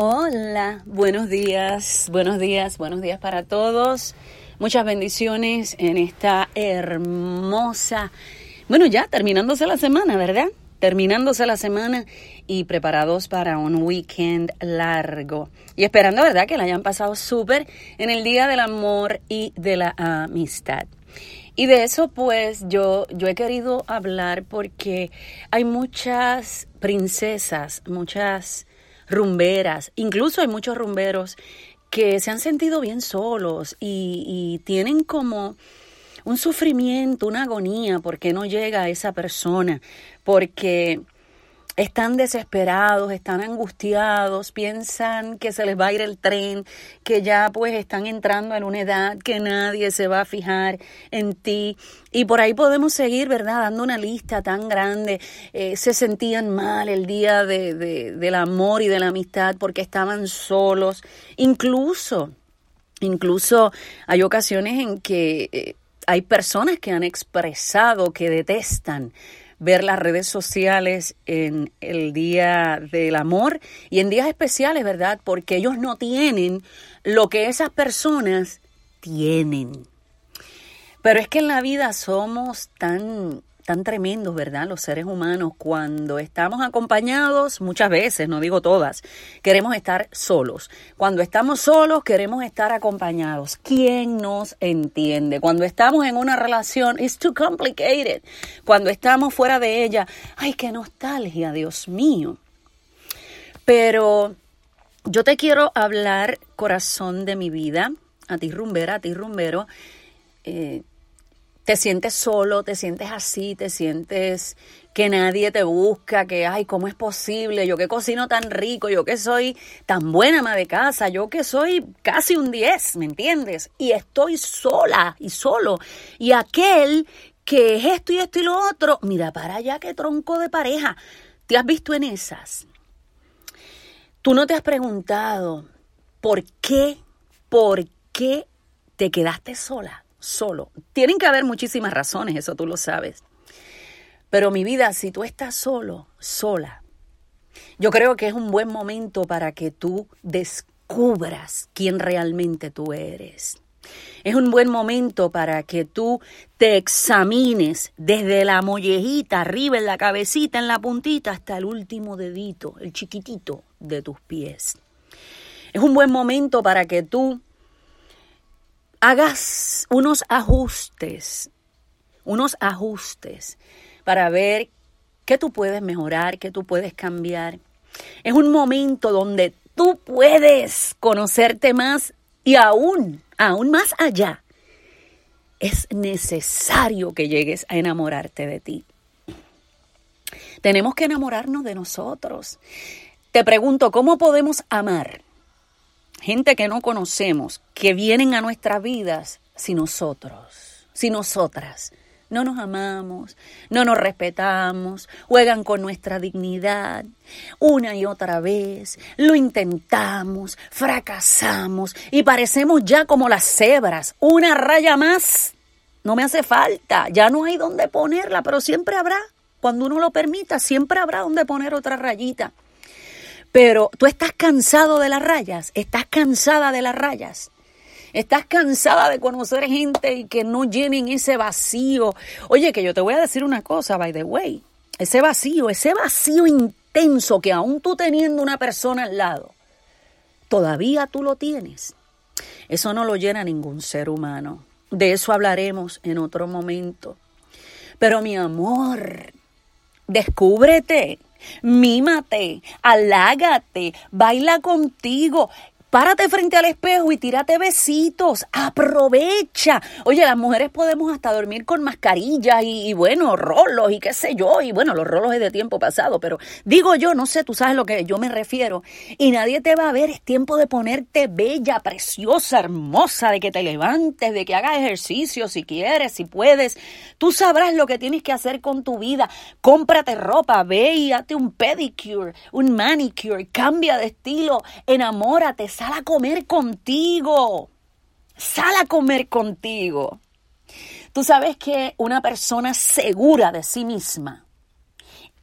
Hola, buenos días, buenos días, buenos días para todos. Muchas bendiciones en esta hermosa, bueno, ya terminándose la semana, ¿verdad? Terminándose la semana y preparados para un weekend largo. Y esperando, ¿verdad?, que la hayan pasado súper en el Día del Amor y de la Amistad. Y de eso pues yo, yo he querido hablar porque hay muchas princesas, muchas rumberas, incluso hay muchos rumberos que se han sentido bien solos y, tienen como un sufrimiento, una agonía porque no llega a esa persona, porque están desesperados, están angustiados, piensan que se les va a ir el tren, que ya pues están entrando en una edad que nadie se va a fijar en ti. Y por ahí podemos seguir, ¿verdad? Dando una lista tan grande. Eh, se sentían mal el día de, del amor y de la amistad porque estaban solos. Incluso, incluso hay ocasiones en que eh, hay personas que han expresado que detestan ver las redes sociales en el Día del Amor y en días especiales, ¿verdad? Porque ellos no tienen lo que esas personas tienen. Pero es que en la vida somos tan tan tremendos, ¿verdad? Los seres humanos, cuando estamos acompañados, muchas veces, no digo todas, queremos estar solos. Cuando estamos solos, queremos estar acompañados. ¿Quién nos entiende? Cuando estamos en una relación, it's too complicated. Cuando estamos fuera de ella, ay, qué nostalgia, Dios mío. Pero yo te quiero hablar, corazón de mi vida, a ti rumbera, a ti rumbero. Eh, te sientes solo, te sientes así, te sientes que nadie te busca, que, ay, ¿cómo es posible? Yo que cocino tan rico, yo que soy tan buena ama de casa, yo que soy casi un 10, ¿me entiendes? Y estoy sola y solo. Y aquel que es esto y esto y lo otro, mira para allá qué tronco de pareja. ¿Te has visto en esas? Tú no te has preguntado por qué, por qué te quedaste sola solo. Tienen que haber muchísimas razones, eso tú lo sabes. Pero mi vida, si tú estás solo, sola, yo creo que es un buen momento para que tú descubras quién realmente tú eres. Es un buen momento para que tú te examines desde la mollejita, arriba en la cabecita, en la puntita, hasta el último dedito, el chiquitito de tus pies. Es un buen momento para que tú hagas unos ajustes, unos ajustes para ver qué tú puedes mejorar, qué tú puedes cambiar. Es un momento donde tú puedes conocerte más y aún, aún más allá. Es necesario que llegues a enamorarte de ti. Tenemos que enamorarnos de nosotros. Te pregunto, ¿cómo podemos amar? Gente que no conocemos, que vienen a nuestras vidas si nosotros, si nosotras no nos amamos, no nos respetamos, juegan con nuestra dignidad. Una y otra vez lo intentamos, fracasamos y parecemos ya como las cebras, una raya más. No me hace falta, ya no hay donde ponerla, pero siempre habrá, cuando uno lo permita, siempre habrá donde poner otra rayita. Pero tú estás cansado de las rayas, estás cansada de las rayas. Estás cansada de conocer gente y que no llenen ese vacío. Oye, que yo te voy a decir una cosa, by the way. Ese vacío, ese vacío intenso que aún tú teniendo una persona al lado, todavía tú lo tienes. Eso no lo llena ningún ser humano. De eso hablaremos en otro momento. Pero mi amor, descúbrete mímate, alágate, baila contigo, Párate frente al espejo y tírate besitos. Aprovecha. Oye, las mujeres podemos hasta dormir con mascarillas y, bueno, rolos y qué sé yo. Y bueno, los rolos es de tiempo pasado, pero digo yo, no sé, tú sabes lo que yo me refiero. Y nadie te va a ver. Es tiempo de ponerte bella, preciosa, hermosa, de que te levantes, de que hagas ejercicio si quieres, si puedes. Tú sabrás lo que tienes que hacer con tu vida. Cómprate ropa, ve y hazte un pedicure, un manicure, cambia de estilo, enamórate sal a comer contigo. Sal a comer contigo. Tú sabes que una persona segura de sí misma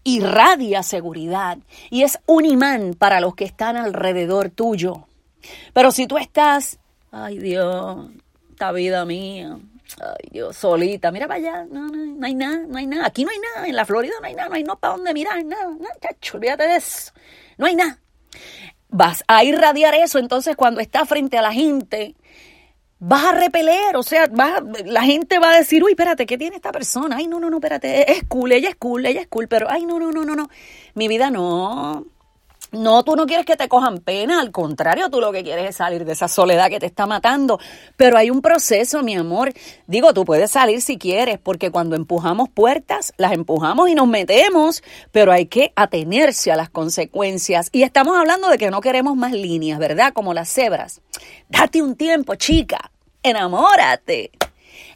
irradia seguridad y es un imán para los que están alrededor tuyo. Pero si tú estás, ay Dios, esta vida mía, ay Dios, solita, mira para allá, no, no, no hay nada, no hay nada, aquí no hay nada, en la Florida no hay nada, no hay no para dónde mirar, nada, nada, chacho, olvídate de eso, no hay nada vas a irradiar eso, entonces cuando estás frente a la gente, vas a repeler, o sea, la gente va a decir, uy, espérate, ¿qué tiene esta persona? Ay, no, no, no, espérate, es cool, ella es cool, ella es cool, pero, ay, no, no, no, no, no, mi vida no, no, tú no quieres que te cojan pena, al contrario, tú lo que quieres es salir de esa soledad que te está matando. Pero hay un proceso, mi amor. Digo, tú puedes salir si quieres, porque cuando empujamos puertas, las empujamos y nos metemos, pero hay que atenerse a las consecuencias. Y estamos hablando de que no queremos más líneas, ¿verdad? Como las cebras. Date un tiempo, chica. Enamórate.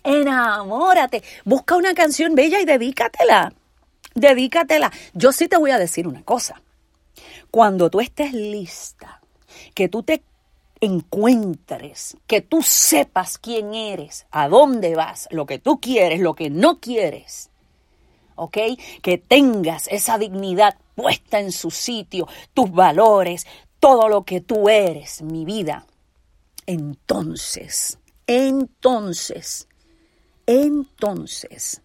Enamórate. Busca una canción bella y dedícatela. Dedícatela. Yo sí te voy a decir una cosa cuando tú estés lista, que tú te encuentres, que tú sepas quién eres, a dónde vas, lo que tú quieres, lo que no quieres, ¿ok? Que tengas esa dignidad puesta en su sitio, tus valores, todo lo que tú eres, mi vida. Entonces, entonces, entonces,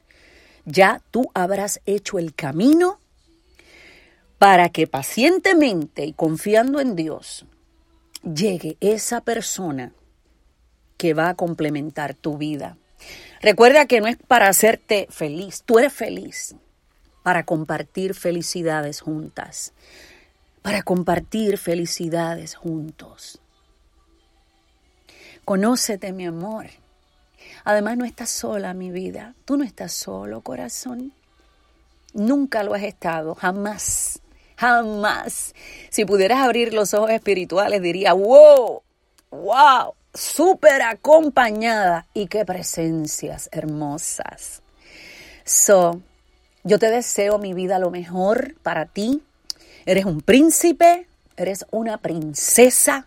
ya tú habrás hecho el camino para que pacientemente y confiando en Dios llegue esa persona que va a complementar tu vida. Recuerda que no es para hacerte feliz, tú eres feliz para compartir felicidades juntas, para compartir felicidades juntos. Conócete, mi amor. Además, no estás sola, mi vida. Tú no estás solo, corazón. Nunca lo has estado, jamás. Jamás. Si pudieras abrir los ojos espirituales, diría, wow, wow, súper acompañada y qué presencias hermosas. So, yo te deseo mi vida lo mejor para ti. Eres un príncipe, eres una princesa.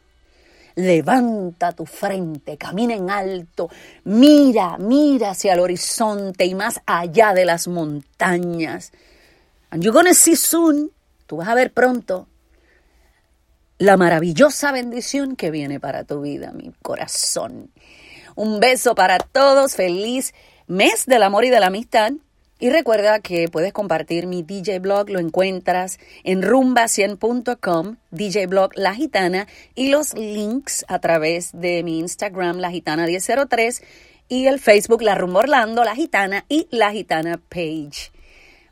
Levanta tu frente, camina en alto, mira, mira hacia el horizonte y más allá de las montañas. And you're gonna see soon Tú vas a ver pronto la maravillosa bendición que viene para tu vida, mi corazón. Un beso para todos, feliz mes del amor y de la amistad. Y recuerda que puedes compartir mi DJ blog, lo encuentras en rumba100.com, DJ blog La Gitana, y los links a través de mi Instagram, La Gitana 1003, y el Facebook, La Rumba Orlando, La Gitana y La Gitana Page.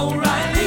Oh, oh, oh. O'Reilly.